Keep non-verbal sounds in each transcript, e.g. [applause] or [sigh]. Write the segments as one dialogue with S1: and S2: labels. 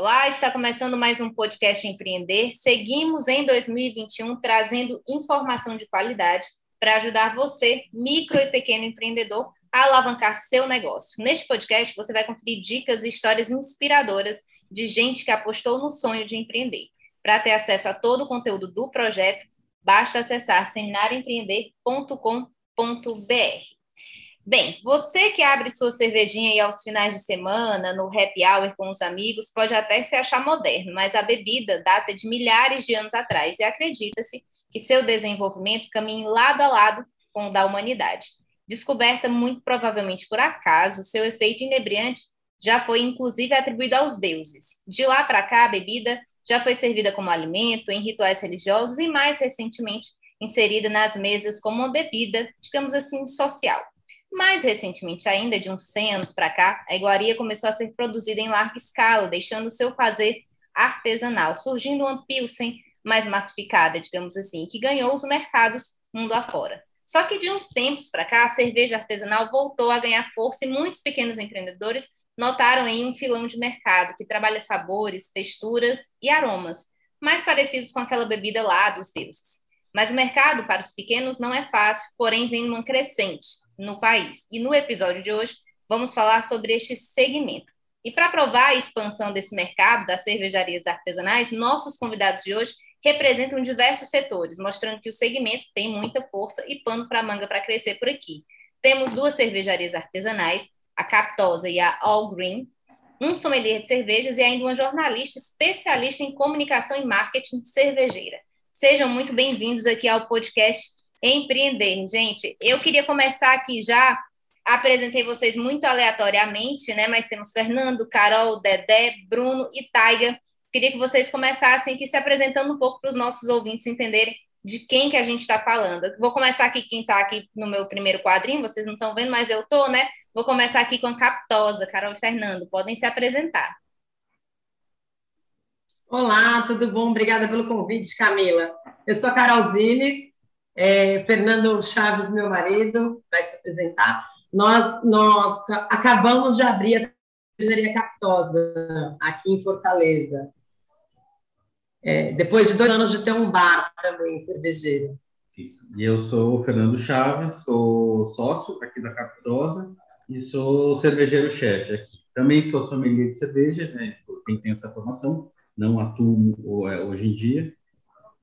S1: Olá, está começando mais um podcast Empreender. Seguimos em 2021 trazendo informação de qualidade para ajudar você, micro e pequeno empreendedor, a alavancar seu negócio. Neste podcast, você vai conferir dicas e histórias inspiradoras de gente que apostou no sonho de empreender. Para ter acesso a todo o conteúdo do projeto, basta acessar seminarioempreender.com.br. Bem, você que abre sua cervejinha aí aos finais de semana, no happy hour com os amigos, pode até se achar moderno, mas a bebida data de milhares de anos atrás e acredita-se que seu desenvolvimento caminhe lado a lado com o da humanidade. Descoberta muito provavelmente por acaso, seu efeito inebriante já foi inclusive atribuído aos deuses. De lá para cá, a bebida já foi servida como alimento em rituais religiosos e mais recentemente inserida nas mesas como uma bebida, digamos assim, social. Mais recentemente ainda, de uns 100 anos para cá, a iguaria começou a ser produzida em larga escala, deixando o seu fazer artesanal, surgindo uma pilsen mais massificada, digamos assim, que ganhou os mercados mundo afora. Só que de uns tempos para cá, a cerveja artesanal voltou a ganhar força e muitos pequenos empreendedores notaram em um filão de mercado que trabalha sabores, texturas e aromas, mais parecidos com aquela bebida lá dos deuses. Mas o mercado para os pequenos não é fácil, porém vem numa crescente no país. E no episódio de hoje, vamos falar sobre este segmento. E para provar a expansão desse mercado das cervejarias artesanais, nossos convidados de hoje representam diversos setores, mostrando que o segmento tem muita força e pano para manga para crescer por aqui. Temos duas cervejarias artesanais, a Captosa e a All Green, um sommelier de cervejas e ainda uma jornalista especialista em comunicação e marketing cervejeira. Sejam muito bem-vindos aqui ao podcast empreender. Gente, eu queria começar aqui já. Apresentei vocês muito aleatoriamente, né? Mas temos Fernando, Carol, Dedé, Bruno e Taiga. Queria que vocês começassem aqui se apresentando um pouco para os nossos ouvintes entenderem de quem que a gente está falando. vou começar aqui quem está aqui no meu primeiro quadrinho, vocês não estão vendo, mas eu estou, né? Vou começar aqui com a Captosa, Carol e Fernando. Podem se apresentar.
S2: Olá, tudo bom? Obrigada pelo convite, Camila. Eu sou a Carol Zines, é, Fernando Chaves, meu marido, vai se apresentar. Nós, nós acabamos de abrir a cervejaria Captosa, aqui em Fortaleza. É, depois de dois anos de ter um bar também, cervejeiro.
S3: Isso. E eu sou o Fernando Chaves, sou sócio aqui da Captosa e sou cervejeiro-chefe aqui. Também sou sommelier de cerveja, né? Quem tem essa formação, não atuo é, hoje em dia,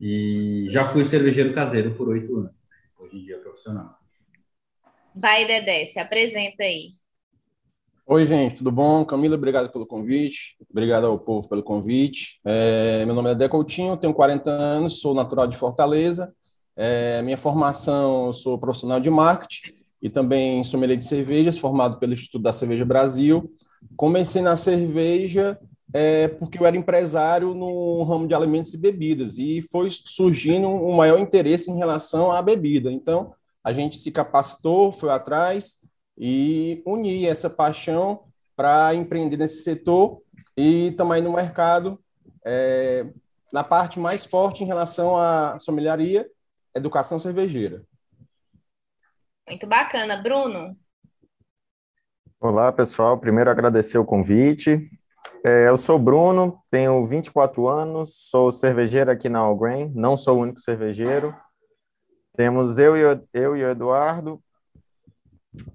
S3: e já fui cervejeiro caseiro por oito anos. Hoje em dia é profissional.
S1: Vai, Dedé, se apresenta aí.
S4: Oi, gente, tudo bom? Camila, obrigado pelo convite. Obrigado ao povo pelo convite. É, meu nome é Dedé Coutinho, tenho 40 anos, sou natural de Fortaleza. É, minha formação, eu sou profissional de marketing e também sommelier de cervejas, formado pelo Instituto da Cerveja Brasil. Comecei na cerveja é, porque eu era empresário no ramo de alimentos e bebidas e foi surgindo um maior interesse em relação à bebida. Então, a gente se capacitou, foi atrás e unir essa paixão para empreender nesse setor e também no mercado é, na parte mais forte em relação à sommeliaria, educação cervejeira.
S1: Muito bacana, Bruno.
S5: Olá, pessoal. Primeiro agradecer o convite. É, eu sou Bruno, tenho 24 anos, sou cervejeiro aqui na Allgrain, não sou o único cervejeiro. Temos eu e, eu e o Eduardo,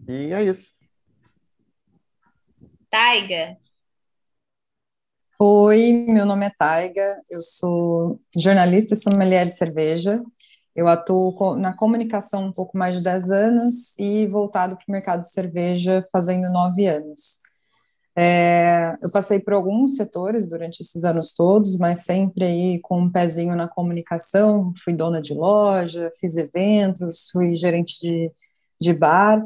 S5: e é isso.
S1: Taiga.
S6: Oi, meu nome é Taiga, eu sou jornalista e sommelier de cerveja. Eu atuo na comunicação um pouco mais de 10 anos e voltado para o mercado de cerveja fazendo 9 anos. É, eu passei por alguns setores durante esses anos todos, mas sempre aí com um pezinho na comunicação. Fui dona de loja, fiz eventos, fui gerente de, de bar.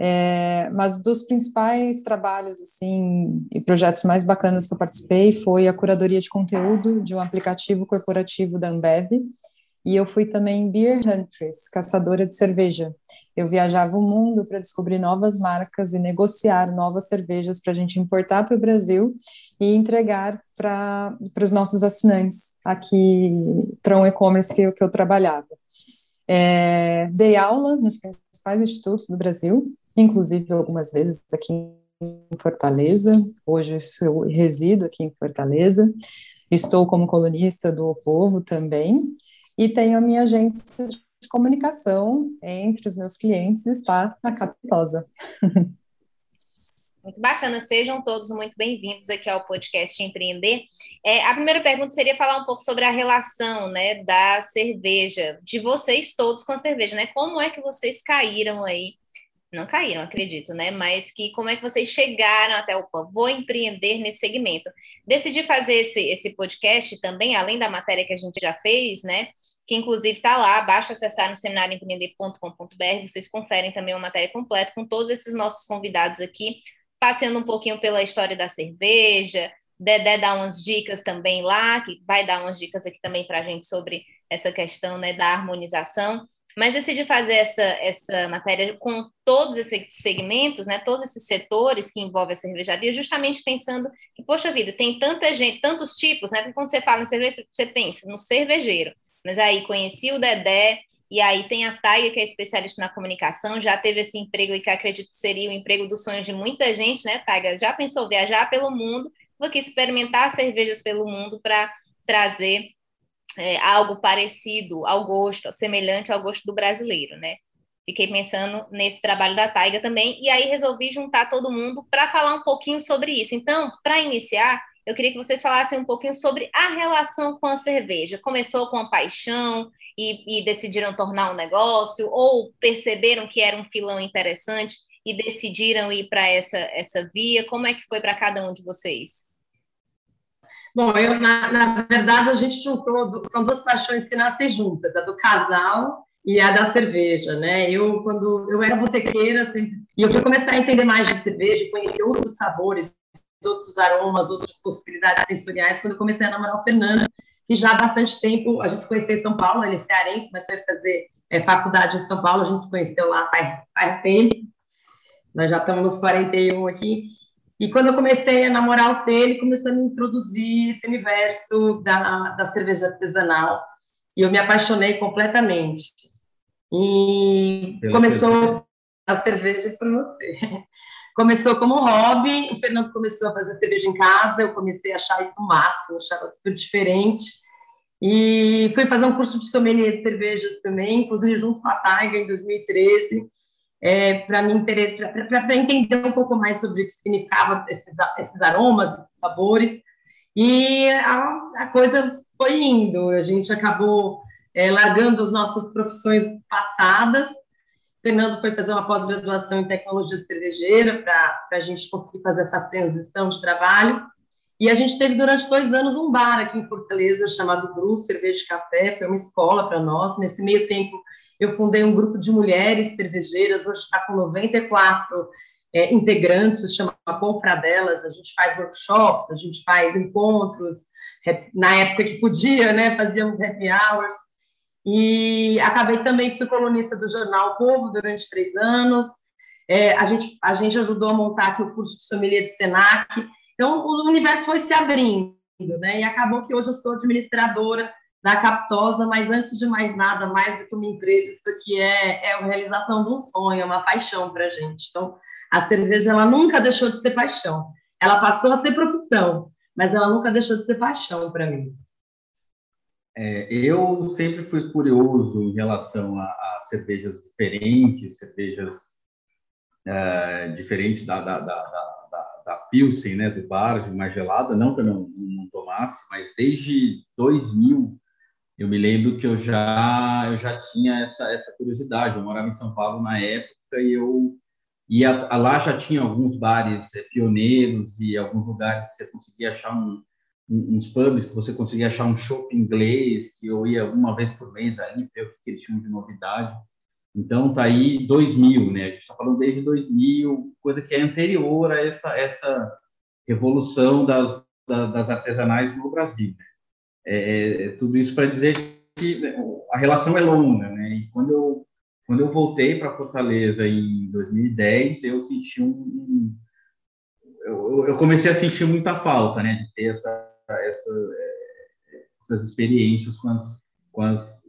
S6: É, mas dos principais trabalhos assim e projetos mais bacanas que eu participei foi a curadoria de conteúdo de um aplicativo corporativo da Ambev e eu fui também beer huntress, caçadora de cerveja. Eu viajava o mundo para descobrir novas marcas e negociar novas cervejas para a gente importar para o Brasil e entregar para os nossos assinantes aqui para um e-commerce que, que eu trabalhava. É, dei aula nos principais institutos do Brasil, inclusive algumas vezes aqui em Fortaleza. Hoje eu resido aqui em Fortaleza. Estou como colunista do o Povo também e tenho a minha agência de comunicação entre os meus clientes está na Capitosa.
S1: Muito bacana, sejam todos muito bem-vindos aqui ao podcast Empreender. É, a primeira pergunta seria falar um pouco sobre a relação né, da cerveja, de vocês todos com a cerveja, né? Como é que vocês caíram aí não caíram, acredito, né? Mas que como é que vocês chegaram até o vou empreender nesse segmento? Decidi fazer esse, esse podcast também, além da matéria que a gente já fez, né? Que inclusive está lá, basta acessar no seminarioempreender.com.br, vocês conferem também uma matéria completa com todos esses nossos convidados aqui, passeando um pouquinho pela história da cerveja, Dedé dá umas dicas também lá, que vai dar umas dicas aqui também para a gente sobre essa questão né, da harmonização. Mas decidi fazer essa, essa matéria com todos esses segmentos, né, todos esses setores que envolvem a cervejaria, justamente pensando que, poxa vida, tem tanta gente, tantos tipos, né? Porque quando você fala em cerveja, você pensa no cervejeiro. Mas aí conheci o Dedé, e aí tem a Taiga, que é especialista na comunicação, já teve esse emprego e que acredito que seria o emprego dos sonhos de muita gente, né, Taiga? Já pensou viajar pelo mundo, vou aqui experimentar cervejas pelo mundo para trazer é, algo parecido ao gosto, semelhante ao gosto do brasileiro, né? Fiquei pensando nesse trabalho da Taiga também, e aí resolvi juntar todo mundo para falar um pouquinho sobre isso. Então, para iniciar, eu queria que vocês falassem um pouquinho sobre a relação com a cerveja. Começou com a paixão e, e decidiram tornar um negócio, ou perceberam que era um filão interessante e decidiram ir para essa, essa via? Como é que foi para cada um de vocês?
S2: Bom, eu, na, na verdade, a gente juntou, são duas paixões que nascem juntas, a do casal e a da cerveja, né? Eu, quando eu era botequeira, sempre, e eu fui começar a entender mais de cerveja, conhecer outros sabores, outros aromas, outras possibilidades sensoriais, quando eu comecei a namorar o Fernando, que já há bastante tempo, a gente se conheceu em São Paulo, ele é cearense, mas foi fazer é, faculdade em São Paulo, a gente se conheceu lá faz, faz tempo, nós já estamos nos 41 aqui, e quando eu comecei a namorar o Fê, ele começou a me introduzir esse universo da, da cerveja artesanal. E eu me apaixonei completamente. E Pela começou cerveja. a cerveja para você. [laughs] Começou como hobby, o Fernando começou a fazer cerveja em casa, eu comecei a achar isso o máximo, achava super diferente. E fui fazer um curso de sommelier de cervejas também, inclusive junto com a Taiga em 2013 é, para me interesse, para entender um pouco mais sobre o que significava esses, esses aromas, esses sabores. E a, a, coisa foi indo. A gente acabou é, largando as nossas profissões passadas. Fernando foi fazer uma pós-graduação em tecnologia cervejeira para a gente conseguir fazer essa transição de trabalho. E a gente teve durante dois anos um bar aqui em Fortaleza chamado Gru Cerveja e Café, foi uma escola para nós. Nesse meio tempo, eu fundei um grupo de mulheres cervejeiras, hoje está com 94 é, integrantes, chama Confradelas, a gente faz workshops, a gente faz encontros, na época que podia, né, fazíamos happy hours, e acabei também, fui colunista do jornal Povo durante três anos, é, a, gente, a gente ajudou a montar aqui o curso de sommelier do Senac, então o universo foi se abrindo, né, e acabou que hoje eu sou administradora da Captosa, mas antes de mais nada, mais do que uma empresa, isso aqui é, é a realização de um sonho, é uma paixão para a gente. Então, a cerveja ela nunca deixou de ser paixão. Ela passou a ser profissão, mas ela nunca deixou de ser paixão para mim.
S3: É, eu sempre fui curioso em relação a, a cervejas diferentes, cervejas é, diferentes da, da, da, da, da Pilsen, né, do bar, de mais gelada, não que eu não, não tomasse, mas desde 2000 eu me lembro que eu já eu já tinha essa essa curiosidade. Eu morava em São Paulo na época e eu ia lá já tinha alguns bares é, pioneiros e alguns lugares que você conseguia achar um, um, uns pubs que você conseguia achar um shopping inglês que eu ia uma vez por mês ali ver o que eles tinham de novidade. Então, tá aí 2000, né? A gente está falando desde 2000, coisa que é anterior a essa, essa evolução das, das artesanais no Brasil. Né? É, é, tudo isso para dizer que a relação é longa, né? E quando eu, quando eu voltei para Fortaleza em 2010, eu senti um, eu, eu, comecei a sentir muita falta, né? De ter essa, essa, essas experiências com as, com as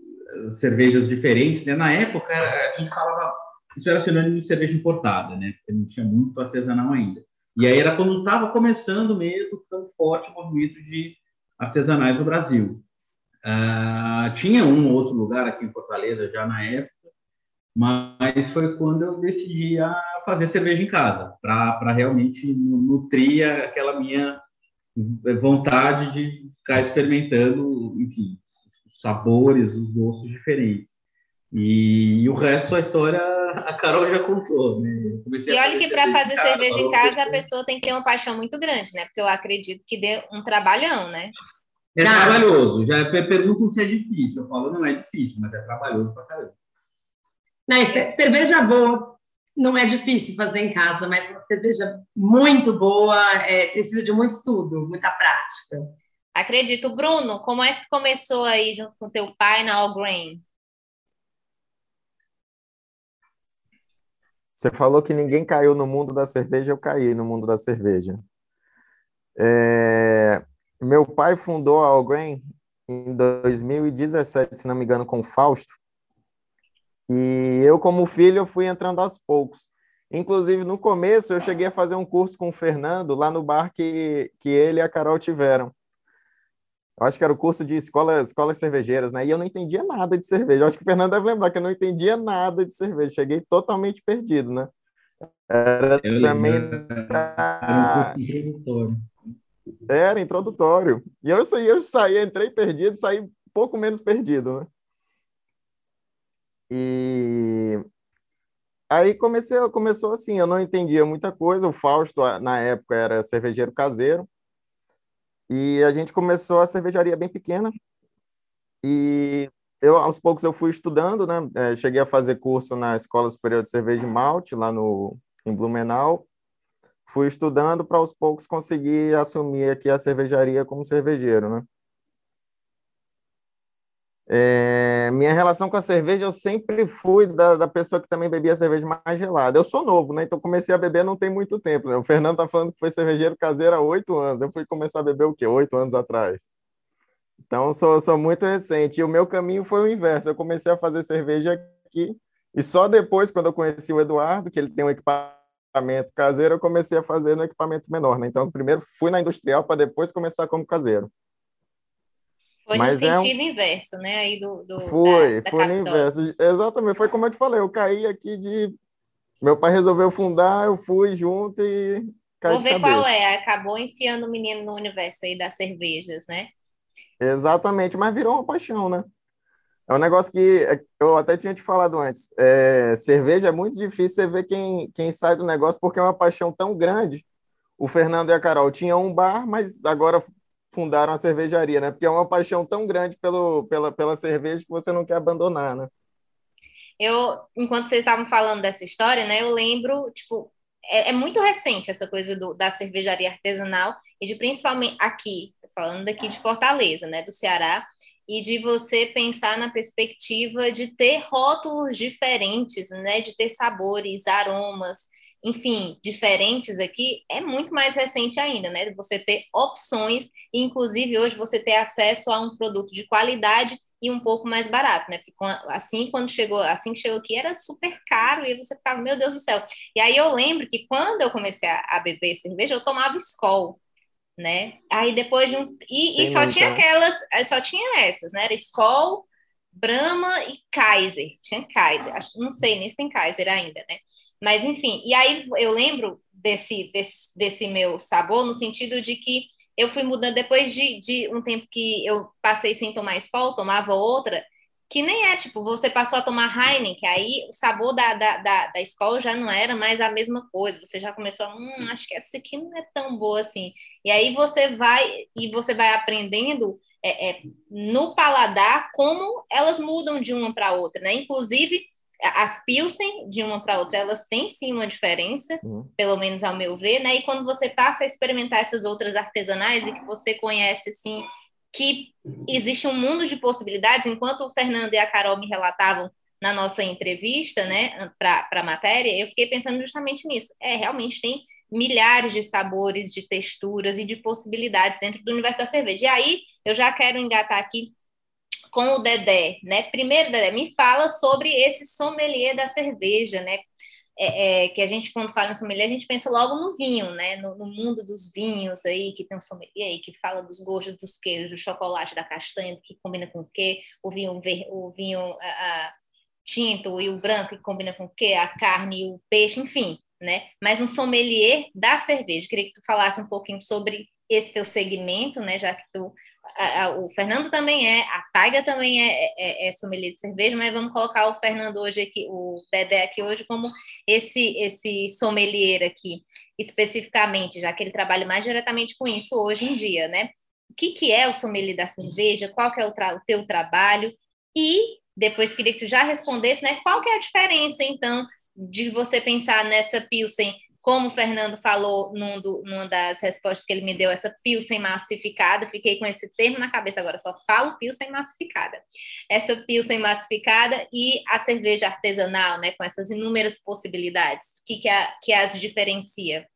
S3: cervejas diferentes, né? Na época, a gente falava, isso era sinônimo de cerveja importada, né? Porque não tinha muito artesanal ainda. E aí era quando estava começando mesmo, ficando forte o movimento de artesanais no Brasil. Uh, tinha um ou outro lugar aqui em Fortaleza já na época, mas foi quando eu decidi a fazer cerveja em casa, para realmente nutrir aquela minha vontade de ficar experimentando, enfim, os sabores, os gostos diferentes. E, e, o resto da história a Carol já contou, né?
S1: e olha que para fazer cerveja em casa a pessoa tem que ter uma paixão muito grande, né? Porque eu acredito que dê um trabalhão, né?
S3: É trabalhoso. Já perguntam se é difícil. Eu falo, não é difícil, mas é trabalhoso pra caramba.
S2: Não, cerveja boa não é difícil fazer em casa, mas uma cerveja muito boa é, precisa de muito estudo, muita prática.
S1: Acredito. Bruno, como é que começou aí junto com teu pai na All Grain?
S5: Você falou que ninguém caiu no mundo da cerveja, eu caí no mundo da cerveja. É... Meu pai fundou a Algrain em 2017, se não me engano, com o Fausto. E eu, como filho, eu fui entrando aos poucos. Inclusive, no começo, eu cheguei a fazer um curso com o Fernando lá no bar que, que ele e a Carol tiveram. Eu acho que era o curso de escola, escolas cervejeiras, né? E eu não entendia nada de cerveja. Eu acho que o Fernando deve lembrar que eu não entendia nada de cerveja. Cheguei totalmente perdido, né? Era eu também. Era um introdutório. Era introdutório. E eu saí, eu saí, entrei perdido, saí pouco menos perdido, né? E aí comecei, começou assim, eu não entendia muita coisa. O Fausto, na época, era cervejeiro caseiro. E a gente começou a cervejaria bem pequena. E eu, aos poucos, eu fui estudando, né? É, cheguei a fazer curso na Escola Superior de Cerveja e Malte, lá no, em Blumenau. Fui estudando para, aos poucos, conseguir assumir aqui a cervejaria como cervejeiro, né? É, minha relação com a cerveja, eu sempre fui da, da, pessoa que também bebia cerveja mais gelada. Eu sou novo, né? Então comecei a beber não tem muito tempo. Né? O Fernando tá falando que foi cervejeiro caseiro há oito anos. Eu fui começar a beber o quê? Oito anos atrás. Então sou, sou muito recente. E o meu caminho foi o inverso. Eu comecei a fazer cerveja aqui. E só depois, quando eu conheci o Eduardo, que ele tem um equipamento caseiro, eu comecei a fazer no equipamento menor. Né? Então, primeiro fui na industrial para depois começar como caseiro.
S1: Foi Mas no sentido é um... inverso, né? Aí do, do
S5: foi, da, da foi no inverso. Exatamente, foi como eu te falei, eu caí aqui de. Meu pai resolveu fundar, eu fui junto e. Caí
S1: Vou ver qual é. Acabou enfiando o menino no universo aí das cervejas, né?
S5: Exatamente, mas virou uma paixão, né? É um negócio que é, eu até tinha te falado antes. É, cerveja é muito difícil você ver quem, quem sai do negócio porque é uma paixão tão grande. O Fernando e a Carol tinham um bar, mas agora fundaram a cervejaria, né? Porque é uma paixão tão grande pelo, pela, pela cerveja que você não quer abandonar, né?
S1: Eu, enquanto vocês estavam falando dessa história, né, eu lembro, tipo, é, é muito recente essa coisa do, da cervejaria artesanal e de principalmente aqui, falando daqui de Fortaleza, né, do Ceará, e de você pensar na perspectiva de ter rótulos diferentes, né, de ter sabores, aromas, enfim, diferentes aqui, é muito mais recente ainda, né? Você ter opções, inclusive hoje você ter acesso a um produto de qualidade e um pouco mais barato, né? Porque assim quando chegou, assim que chegou aqui era super caro e você ficava, meu Deus do céu. E aí eu lembro que quando eu comecei a, a beber cerveja, eu tomava Skol, né? Aí depois de um e, e só tinha aquelas, só tinha essas, né? Era Skol, Brahma e Kaiser. Tinha Kaiser. Acho, não sei nem se tem Kaiser ainda, né? Mas, enfim, e aí eu lembro desse, desse, desse meu sabor no sentido de que eu fui mudando depois de, de um tempo que eu passei sem tomar escola, tomava outra, que nem é, tipo, você passou a tomar Heineken, aí o sabor da, da, da, da escola já não era mais a mesma coisa, você já começou a, hum, acho que essa aqui não é tão boa assim. E aí você vai, e você vai aprendendo é, é, no paladar como elas mudam de uma para outra, né? Inclusive, as Pilsen, de uma para outra, elas têm sim uma diferença, sim. pelo menos ao meu ver, né? E quando você passa a experimentar essas outras artesanais e que você conhece, assim, que existe um mundo de possibilidades, enquanto o Fernando e a Carol me relatavam na nossa entrevista, né, para a matéria, eu fiquei pensando justamente nisso. É, realmente tem milhares de sabores, de texturas e de possibilidades dentro do universo da cerveja. E aí, eu já quero engatar aqui com o Dedé, né? Primeiro, Dedé, me fala sobre esse sommelier da cerveja, né? É, é, que a gente, quando fala em sommelier, a gente pensa logo no vinho, né? No, no, mundo dos vinhos aí, que tem um sommelier aí, que fala dos gostos dos queijos, do chocolate, da castanha, que combina com o quê? O vinho, ver, o vinho a, a, tinto e o branco, que combina com o quê? A carne e o peixe, enfim, né? Mas um sommelier da cerveja. Queria que tu falasse um pouquinho sobre esse teu segmento, né? Já que tu a, o Fernando também é, a Taiga também é, é, é, sommelier de cerveja, mas vamos colocar o Fernando hoje aqui, o Dedé aqui hoje como esse esse sommelier aqui, especificamente, já que ele trabalha mais diretamente com isso hoje em dia, né? O que, que é o sommelier da cerveja? Qual que é o, o teu trabalho? E depois queria que tu já respondesse, né? Qual que é a diferença, então, de você pensar nessa Pilsen como o Fernando falou num do, numa das respostas que ele me deu, essa Pilsen massificada, fiquei com esse termo na cabeça agora, só falo Pilsen massificada. Essa Pilsen massificada e a cerveja artesanal, né, com essas inúmeras possibilidades, o que, que, a, que as diferencia?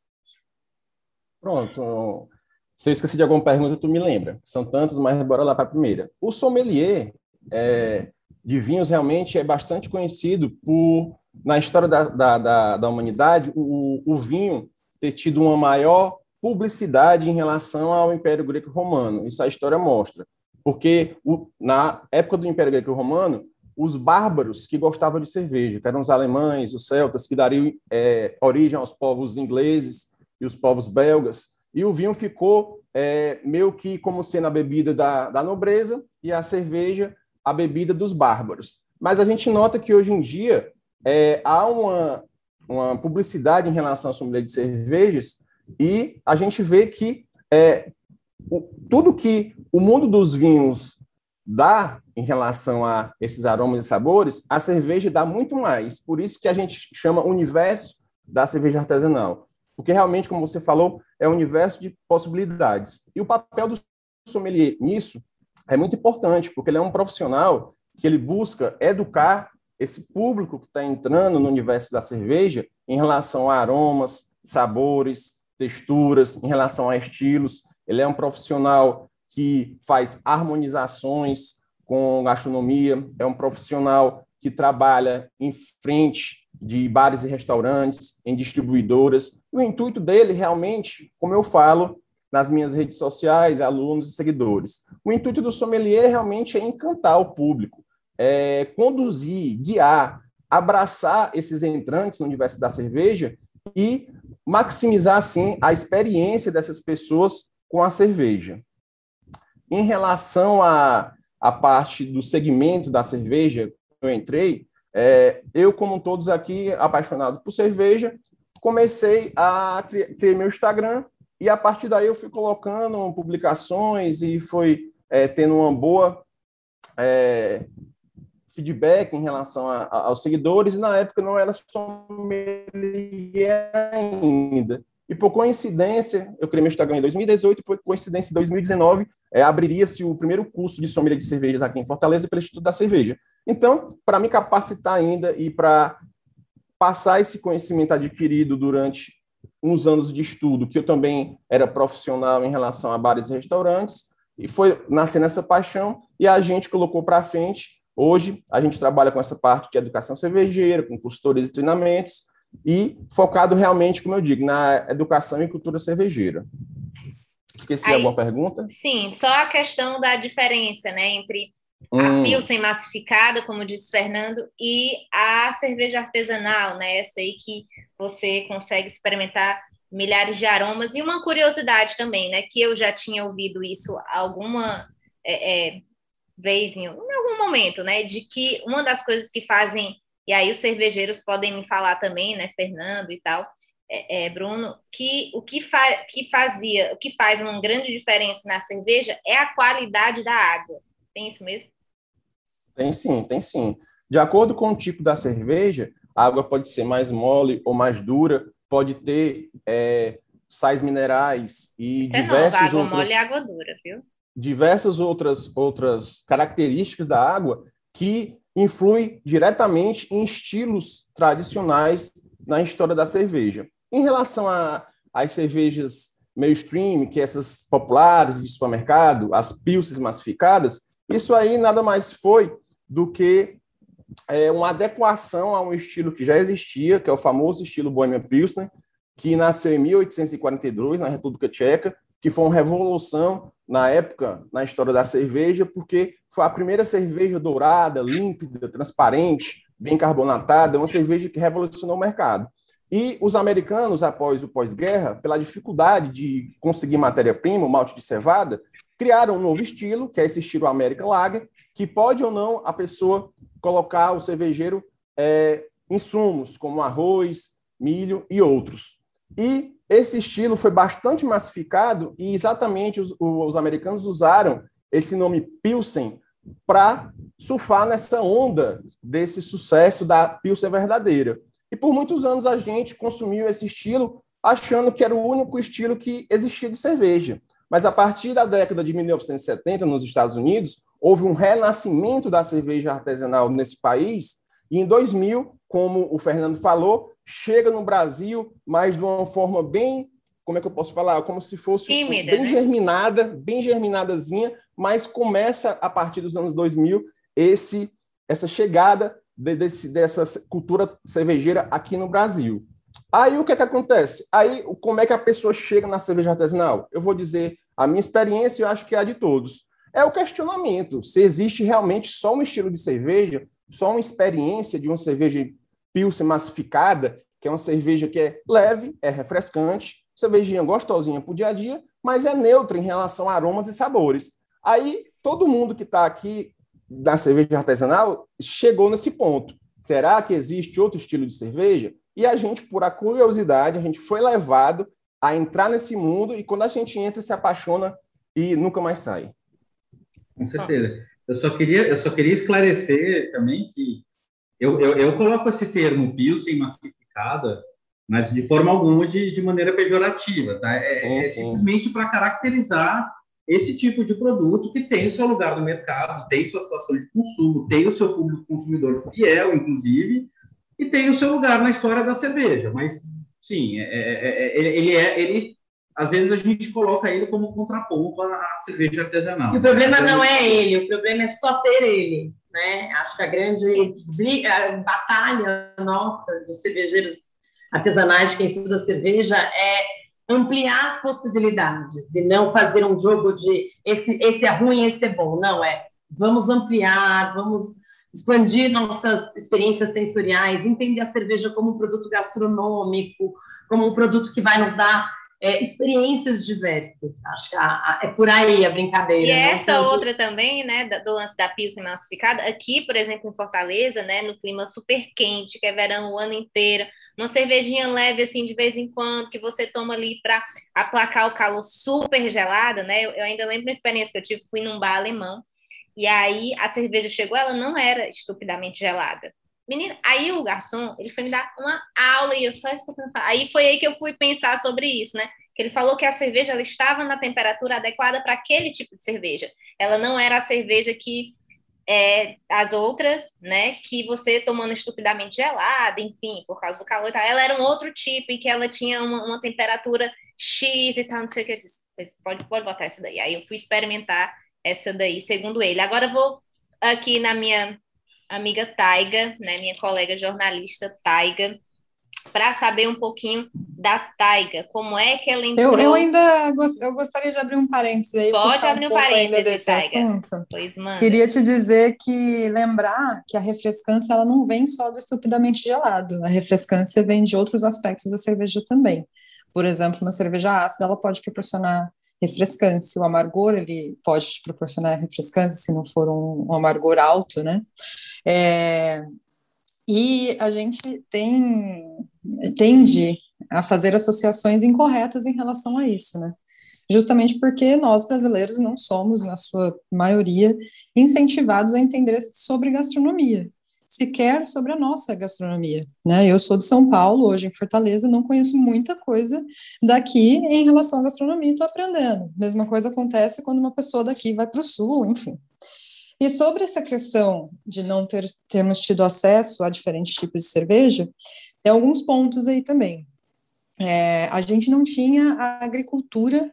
S4: Pronto. Se eu esqueci de alguma pergunta, tu me lembra. São tantas, mas bora lá para a primeira. O sommelier é, de vinhos realmente é bastante conhecido por na história da, da, da, da humanidade, o, o vinho ter tido uma maior publicidade em relação ao Império Greco-Romano. Isso a história mostra. Porque o, na época do Império Greco-Romano, os bárbaros que gostavam de cerveja, que eram os alemães, os celtas, que dariam é, origem aos povos ingleses e os povos belgas, e o vinho ficou é, meio que como sendo a bebida da, da nobreza e a cerveja a bebida dos bárbaros. Mas a gente nota que hoje em dia é, há uma, uma publicidade em relação à sommelier de cervejas e a gente vê que é, o, tudo que o mundo dos vinhos dá em relação a esses aromas e sabores, a cerveja dá muito mais. Por isso que a gente chama universo da cerveja artesanal. Porque realmente, como você falou, é um universo de possibilidades. E o papel do sommelier nisso é muito importante, porque ele é um profissional que ele busca educar esse público que está entrando no universo da cerveja em relação a aromas, sabores, texturas, em relação a estilos. Ele é um profissional que faz harmonizações com gastronomia, é um profissional que trabalha em frente de bares e restaurantes, em distribuidoras. O intuito dele, realmente, como eu falo nas minhas redes sociais, alunos e seguidores, o intuito do sommelier realmente é encantar o público, é, conduzir, guiar, abraçar esses entrantes no universo da cerveja e maximizar, assim, a experiência dessas pessoas com a cerveja. Em relação à, à parte do segmento da cerveja eu entrei, é, eu, como todos aqui, apaixonado por cerveja, comecei a criar meu Instagram e a partir daí eu fui colocando publicações e foi é, tendo uma boa é, feedback em relação a, a, aos seguidores, e na época não era sommelier ainda. E por coincidência, eu criei meu Instagram em 2018, e por coincidência, em 2019, é, abriria-se o primeiro curso de sommelier de cervejas aqui em Fortaleza pelo Instituto da Cerveja. Então, para me capacitar ainda e para passar esse conhecimento adquirido durante uns anos de estudo, que eu também era profissional em relação a bares e restaurantes, e foi nascendo essa paixão, e a gente colocou para frente Hoje, a gente trabalha com essa parte de educação cervejeira, com consultorias e treinamentos, e focado realmente, como eu digo, na educação e cultura cervejeira. Esqueci Aí, alguma pergunta?
S1: Sim, só a questão da diferença né, entre hum. a Pilsen massificada, como disse Fernando, e a cerveja artesanal, né, essa aí que você consegue experimentar milhares de aromas. E uma curiosidade também, né, que eu já tinha ouvido isso alguma é, é, vez, em, algum momento, né, de que uma das coisas que fazem, e aí os cervejeiros podem me falar também, né, Fernando e tal, é, é, Bruno, que o que, fa que fazia, o que faz uma grande diferença na cerveja é a qualidade da água. Tem isso mesmo?
S4: Tem sim, tem sim. De acordo com o tipo da cerveja, a água pode ser mais mole ou mais dura, pode ter é, sais minerais e Isso diversos é novo,
S1: água outros, mole e água dura, viu?
S4: Diversas outras, outras características da água que influem diretamente em estilos tradicionais na história da cerveja. Em relação às cervejas mainstream, que essas populares de supermercado, as pilses massificadas, isso aí nada mais foi do que é, uma adequação a um estilo que já existia, que é o famoso estilo Bohemian Pilsner, que nasceu em 1842 na República Tcheca, que foi uma revolução na época na história da cerveja, porque foi a primeira cerveja dourada, límpida, transparente, bem carbonatada, uma cerveja que revolucionou o mercado. E os americanos, após o pós-guerra, pela dificuldade de conseguir matéria-prima, o malte de cevada, criaram um novo estilo, que é esse estilo American Lager, que pode ou não a pessoa colocar o cervejeiro é, insumos, como arroz, milho e outros. E esse estilo foi bastante massificado e exatamente os, os americanos usaram esse nome Pilsen para surfar nessa onda desse sucesso da Pilsen verdadeira. E por muitos anos a gente consumiu esse estilo achando que era o único estilo que existia de cerveja. Mas a partir da década de 1970, nos Estados Unidos, houve um renascimento da cerveja artesanal nesse país, e em 2000, como o Fernando falou, chega no Brasil, mas de uma forma bem, como é que eu posso falar? Como se fosse
S1: Tímida,
S4: bem
S1: né?
S4: germinada, bem germinadazinha, mas começa a partir dos anos 2000 esse essa chegada de, desse, dessa cultura cervejeira aqui no Brasil. Aí o que é que acontece? Aí como é que a pessoa chega na cerveja artesanal? Eu vou dizer a minha experiência, eu acho que é a de todos é o questionamento se existe realmente só um estilo de cerveja, só uma experiência de uma cerveja Pilsen massificada, que é uma cerveja que é leve, é refrescante, cervejinha gostosinha para o dia a dia, mas é neutra em relação a aromas e sabores. Aí, todo mundo que está aqui da cerveja artesanal chegou nesse ponto. Será que existe outro estilo de cerveja? E a gente, por a curiosidade, a gente foi levado a entrar nesse mundo e quando a gente entra, se apaixona e nunca mais sai.
S3: Com certeza. Eu só queria, eu só queria esclarecer também que eu, eu, eu coloco esse termo Pilsen massificada, mas de forma alguma de, de maneira pejorativa, tá? É, é simplesmente para caracterizar esse tipo de produto que tem o seu lugar no mercado, tem sua situação de consumo, tem o seu público consumidor fiel, inclusive, e tem o seu lugar na história da cerveja. Mas, sim, é, é, é, ele, é, ele às vezes a gente coloca ele como contraponto à cerveja artesanal.
S2: E o problema não é ele, o problema é só ter ele. Né? Acho que a grande briga, batalha nossa dos cervejeiros artesanais, quem estuda cerveja, é ampliar as possibilidades e não fazer um jogo de esse, esse é ruim, esse é bom. Não, é vamos ampliar, vamos expandir nossas experiências sensoriais, entender a cerveja como um produto gastronômico, como um produto que vai nos dar é, experiências diversas. Acho que a, a, é por aí a brincadeira.
S1: E essa outra também, né, do lance da Pilsen massificada, aqui, por exemplo, em Fortaleza, né, no clima super quente, que é verão o ano inteiro, uma cervejinha leve, assim, de vez em quando, que você toma ali para aplacar o calor super gelado, né, eu, eu ainda lembro uma experiência que eu tive, fui num bar alemão, e aí a cerveja chegou, ela não era estupidamente gelada. Menina, aí o garçom, ele foi me dar uma aula e eu só escutando. Aí foi aí que eu fui pensar sobre isso, né? Que ele falou que a cerveja ela estava na temperatura adequada para aquele tipo de cerveja. Ela não era a cerveja que é, as outras, né? Que você tomando estupidamente gelada, enfim, por causa do calor e tal. Ela era um outro tipo em que ela tinha uma, uma temperatura X e tal, não sei o que eu disse. Pode, pode botar essa daí. Aí eu fui experimentar essa daí, segundo ele. Agora eu vou aqui na minha amiga Taiga, né, minha colega jornalista Taiga, para saber um pouquinho da Taiga, como é que ela entrou...
S6: Eu, eu ainda gost, eu gostaria de abrir um parênteses aí.
S1: Pode abrir um, um parênteses,
S6: desse
S1: Taiga.
S6: assunto.
S1: Pois manda.
S6: Queria te dizer que lembrar que a refrescância ela não vem só do estupidamente gelado. A refrescância vem de outros aspectos da cerveja também. Por exemplo, uma cerveja ácida ela pode proporcionar refrescância. O amargor ele pode te proporcionar refrescância se não for um, um amargor alto, né? É, e a gente tem tende a fazer associações incorretas em relação a isso, né? Justamente porque nós brasileiros não somos, na sua maioria, incentivados a entender sobre gastronomia. sequer sobre a nossa gastronomia, né? Eu sou de São Paulo, hoje em Fortaleza, não conheço muita coisa daqui em relação à gastronomia, estou aprendendo. Mesma coisa acontece quando uma pessoa daqui vai para o sul, enfim. E sobre essa questão de não ter, termos tido acesso a diferentes tipos de cerveja, tem alguns pontos aí também. É, a gente não tinha a agricultura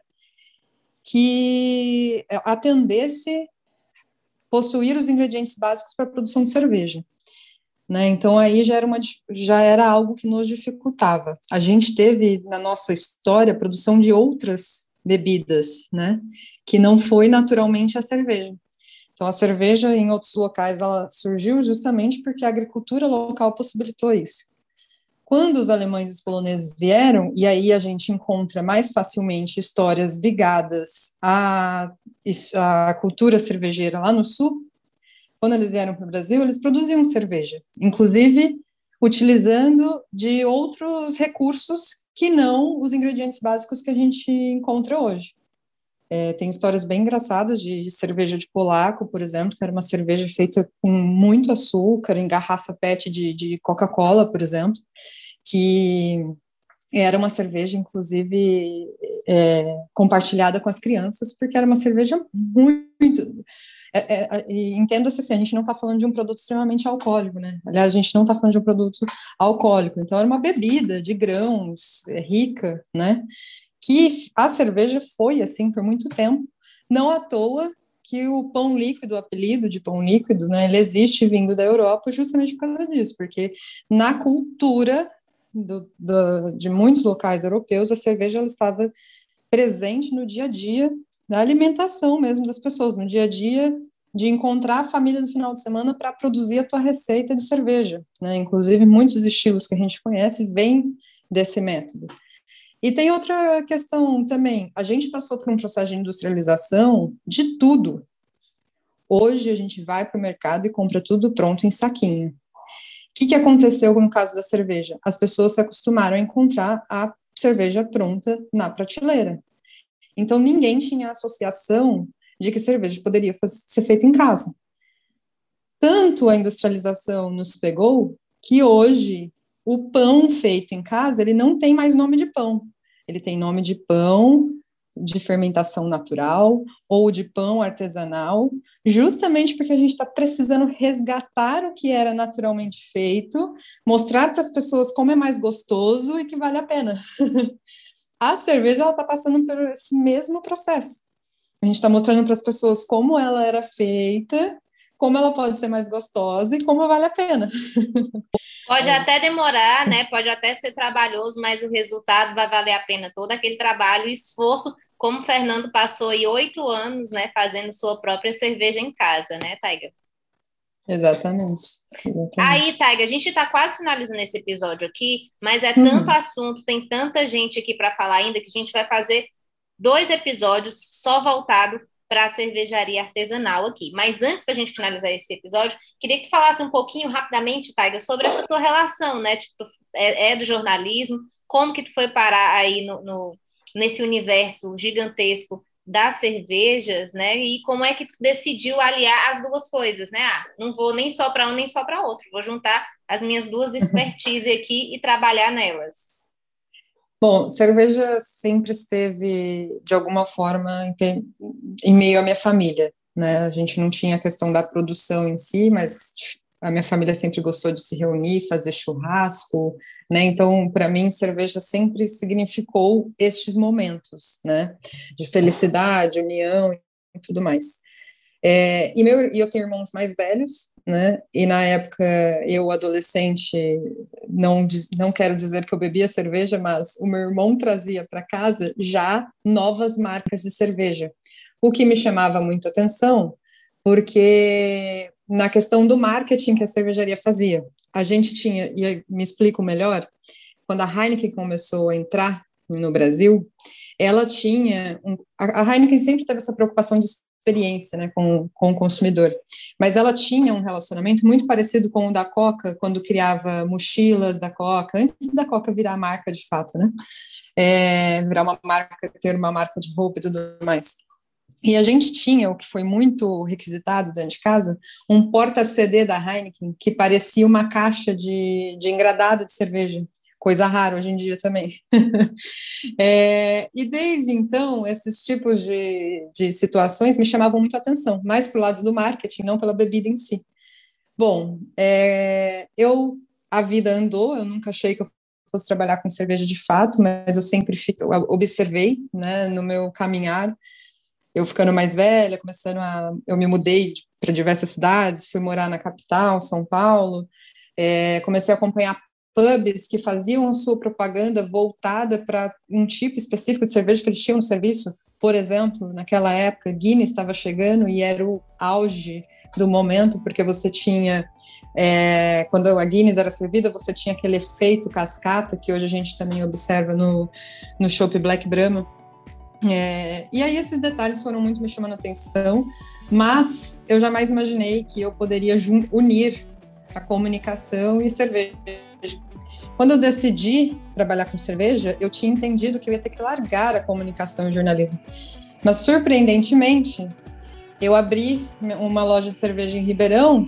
S6: que atendesse possuir os ingredientes básicos para a produção de cerveja. Né? Então aí já era, uma, já era algo que nos dificultava. A gente teve na nossa história produção de outras bebidas, né? Que não foi naturalmente a cerveja. Então a cerveja em outros locais ela surgiu justamente porque a agricultura local possibilitou isso. Quando os alemães e os poloneses vieram, e aí a gente encontra mais facilmente histórias ligadas à, à cultura cervejeira lá no sul, quando eles vieram para o Brasil, eles produziam cerveja, inclusive utilizando de outros recursos que não os ingredientes básicos que a gente encontra hoje. É, tem histórias bem engraçadas de, de, cerveja de polaco, por exemplo, que era uma cerveja feita com muito açúcar, em garrafa PET de, de Coca-Cola, por exemplo, que era uma cerveja, inclusive, é, compartilhada com as crianças, porque era uma cerveja muito. É, é, Entenda-se assim, a gente não está falando de um produto extremamente alcoólico, né? Aliás, a gente não está falando de um produto alcoólico, então era uma bebida de grãos, é, rica, né? Que a cerveja foi assim por muito tempo, não à toa que o pão líquido, o apelido de pão líquido, né, ele existe vindo da Europa justamente por causa disso, porque na cultura do, do, de muitos locais europeus, a cerveja ela estava presente no dia a dia da alimentação mesmo das pessoas, no dia a dia de encontrar a família no final de semana para produzir a tua receita de cerveja, né? Inclusive muitos estilos que a gente conhece vêm desse método. E tem outra questão também. A gente passou por um processo de industrialização de tudo. Hoje a gente vai para o mercado e compra tudo pronto em saquinho. O que, que aconteceu no caso da cerveja? As pessoas se acostumaram a encontrar a cerveja pronta na prateleira. Então ninguém tinha associação de que cerveja poderia ser feita em casa. Tanto a industrialização nos pegou que hoje o pão feito em casa, ele não tem mais nome de pão. Ele tem nome de pão de fermentação natural ou de pão artesanal, justamente porque a gente está precisando resgatar o que era naturalmente feito, mostrar para as pessoas como é mais gostoso e que vale a pena. [laughs] a cerveja está passando por esse mesmo processo. A gente está mostrando para as pessoas como ela era feita, como ela pode ser mais gostosa e como vale a pena. [laughs]
S1: Pode é até demorar, né? Pode até ser trabalhoso, mas o resultado vai valer a pena todo aquele trabalho e esforço, como o Fernando passou aí oito anos, né, fazendo sua própria cerveja em casa, né, Taiga?
S6: Exatamente. Exatamente.
S1: Aí, Taiga, a gente está quase finalizando esse episódio aqui, mas é tanto uhum. assunto, tem tanta gente aqui para falar ainda que a gente vai fazer dois episódios só voltado para a cervejaria artesanal aqui. Mas antes da gente finalizar esse episódio, queria que tu falasse um pouquinho rapidamente, Taiga, sobre essa tua relação, né? Tipo, tu é, é, do jornalismo, como que tu foi parar aí no, no, nesse universo gigantesco das cervejas, né? E como é que tu decidiu aliar as duas coisas, né? Ah, não vou nem só para um nem só para outro, vou juntar as minhas duas [laughs] expertise aqui e trabalhar nelas.
S6: Bom, cerveja sempre esteve, de alguma forma, em, meio à minha família, né? A gente não tinha a questão da produção em si, mas a minha família sempre gostou de se reunir, fazer churrasco, né? Então, para mim, cerveja sempre significou estes momentos, né? De felicidade, união e tudo mais. É, e, meu, eu tenho irmãos mais velhos, né? E na época, eu, adolescente, não, não quero dizer que eu bebia cerveja, mas o meu irmão trazia para casa já novas marcas de cerveja, o que me chamava muito atenção, porque na questão do marketing que a cervejaria fazia, a gente tinha, e me explico melhor, quando a Heineken começou a entrar no Brasil, ela tinha, um, a Heineken sempre teve essa preocupação de experiência né, com, com o consumidor. Mas ela tinha um relacionamento muito parecido com o da Coca, quando criava mochilas da Coca, antes da Coca virar marca de fato, né? É, virar uma marca, ter uma marca de roupa e tudo mais. E a gente tinha, o que foi muito requisitado dentro de casa, um porta-CD da Heineken que parecia uma caixa de, de engradado de cerveja coisa rara hoje em dia também. [laughs] é, e desde então, esses tipos de, de situações me chamavam muito a atenção, mais para o lado do marketing, não pela bebida em si. Bom, é, eu a vida andou, eu nunca achei que eu fosse trabalhar com cerveja de fato, mas eu sempre eu observei, né, no meu caminhar, eu ficando mais velha, começando a, eu me mudei para diversas cidades, fui morar na capital, São Paulo, é, comecei a acompanhar pubs que faziam sua propaganda voltada para um tipo específico de cerveja que eles tinham no serviço. Por exemplo, naquela época, Guinness estava chegando e era o auge do momento, porque você tinha, é, quando a Guinness era servida, você tinha aquele efeito cascata, que hoje a gente também observa no, no Chopp Black Brahma. É, e aí esses detalhes foram muito me chamando a atenção, mas eu jamais imaginei que eu poderia unir a comunicação e cerveja quando eu decidi trabalhar com cerveja, eu tinha entendido que eu ia ter que largar a comunicação e o jornalismo. Mas, surpreendentemente, eu abri uma loja de cerveja em Ribeirão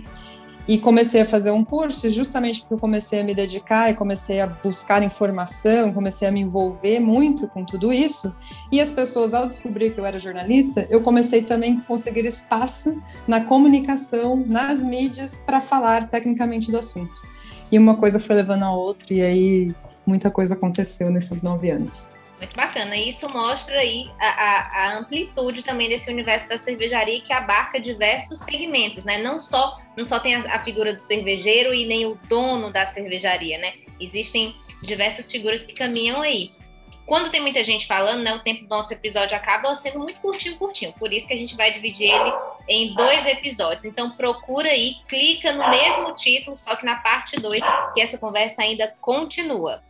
S6: e comecei a fazer um curso, justamente porque eu comecei a me dedicar e comecei a buscar informação, comecei a me envolver muito com tudo isso. E as pessoas, ao descobrir que eu era jornalista, eu comecei também a conseguir espaço na comunicação, nas mídias, para falar tecnicamente do assunto. E uma coisa foi levando a outra, e aí muita coisa aconteceu nesses nove anos.
S1: Muito bacana. E isso mostra aí a, a, a, amplitude também desse universo da cervejaria que abarca diversos segmentos, né? Não só, não só tem a, a, figura do cervejeiro e nem o dono da cervejaria, né? Existem diversas figuras que caminham aí. Quando tem muita gente falando, né, o tempo do nosso episódio acaba sendo muito curtinho, curtinho. Por isso que a gente vai dividir ele em dois episódios. Então procura aí, clica no mesmo título, só que na parte 2, que essa conversa ainda continua.